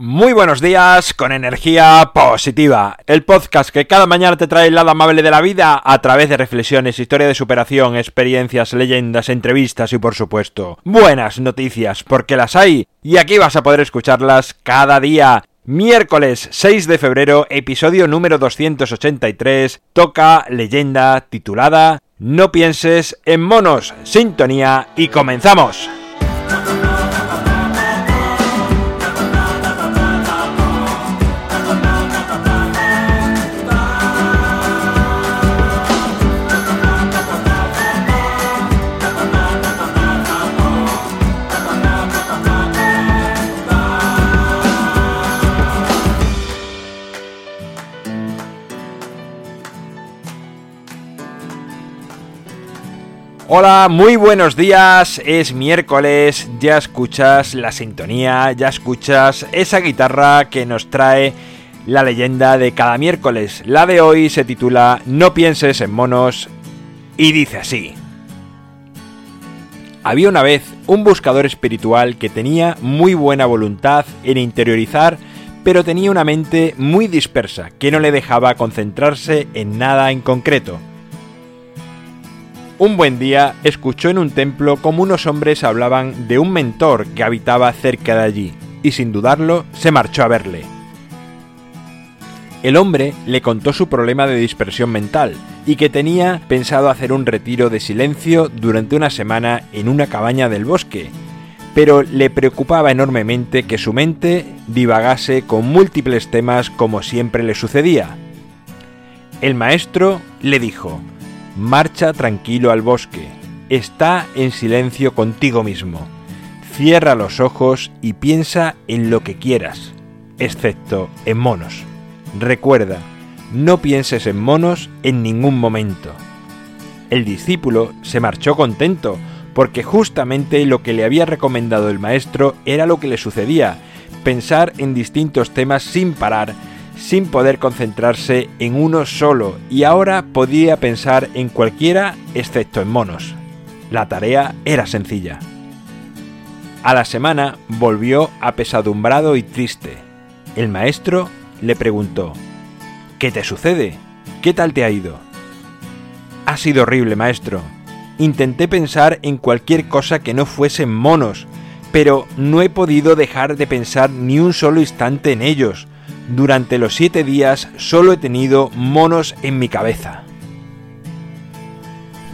Muy buenos días con energía positiva, el podcast que cada mañana te trae el lado amable de la vida a través de reflexiones, historia de superación, experiencias, leyendas, entrevistas y por supuesto buenas noticias, porque las hay y aquí vas a poder escucharlas cada día. Miércoles 6 de febrero, episodio número 283, toca leyenda titulada No pienses en monos, sintonía y comenzamos. Hola, muy buenos días, es miércoles, ya escuchas la sintonía, ya escuchas esa guitarra que nos trae la leyenda de cada miércoles. La de hoy se titula No pienses en monos y dice así. Había una vez un buscador espiritual que tenía muy buena voluntad en interiorizar, pero tenía una mente muy dispersa que no le dejaba concentrarse en nada en concreto. Un buen día escuchó en un templo como unos hombres hablaban de un mentor que habitaba cerca de allí, y sin dudarlo se marchó a verle. El hombre le contó su problema de dispersión mental y que tenía pensado hacer un retiro de silencio durante una semana en una cabaña del bosque, pero le preocupaba enormemente que su mente divagase con múltiples temas como siempre le sucedía. El maestro le dijo, Marcha tranquilo al bosque. Está en silencio contigo mismo. Cierra los ojos y piensa en lo que quieras, excepto en monos. Recuerda, no pienses en monos en ningún momento. El discípulo se marchó contento, porque justamente lo que le había recomendado el maestro era lo que le sucedía, pensar en distintos temas sin parar sin poder concentrarse en uno solo y ahora podía pensar en cualquiera excepto en monos. La tarea era sencilla. A la semana volvió apesadumbrado y triste. El maestro le preguntó, ¿Qué te sucede? ¿Qué tal te ha ido? Ha sido horrible, maestro. Intenté pensar en cualquier cosa que no fuesen monos, pero no he podido dejar de pensar ni un solo instante en ellos durante los siete días solo he tenido monos en mi cabeza.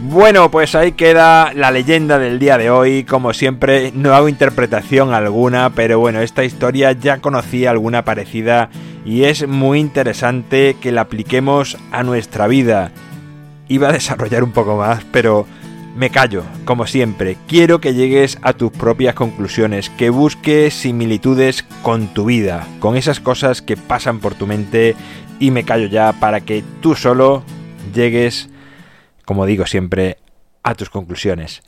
Bueno, pues ahí queda la leyenda del día de hoy. Como siempre, no hago interpretación alguna, pero bueno, esta historia ya conocía alguna parecida y es muy interesante que la apliquemos a nuestra vida. Iba a desarrollar un poco más, pero me callo, como siempre. Quiero que llegues a tus propias conclusiones, que busques similitudes con tu vida, con esas cosas que pasan por tu mente y me callo ya para que tú solo llegues, como digo siempre, a tus conclusiones.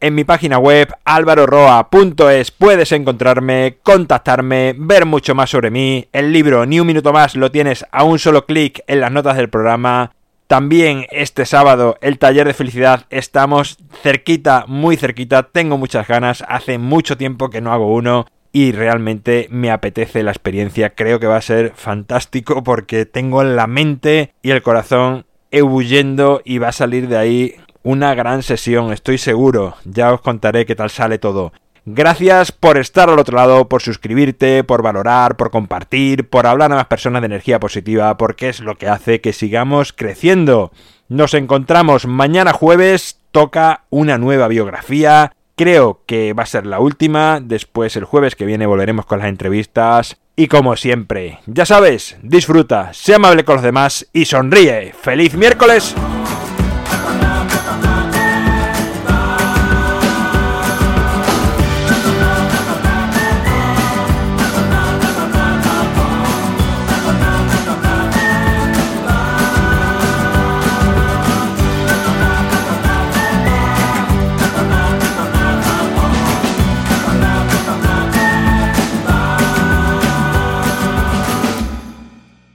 En mi página web alvaroroa.es puedes encontrarme, contactarme, ver mucho más sobre mí. El libro Ni un minuto más lo tienes a un solo clic en las notas del programa. También este sábado el taller de felicidad estamos cerquita, muy cerquita, tengo muchas ganas, hace mucho tiempo que no hago uno y realmente me apetece la experiencia, creo que va a ser fantástico porque tengo la mente y el corazón ebulliendo y va a salir de ahí una gran sesión, estoy seguro, ya os contaré qué tal sale todo. Gracias por estar al otro lado, por suscribirte, por valorar, por compartir, por hablar a más personas de energía positiva, porque es lo que hace que sigamos creciendo. Nos encontramos mañana jueves, toca una nueva biografía. Creo que va a ser la última, después el jueves que viene volveremos con las entrevistas. Y como siempre, ya sabes, disfruta, sea amable con los demás y sonríe. ¡Feliz miércoles!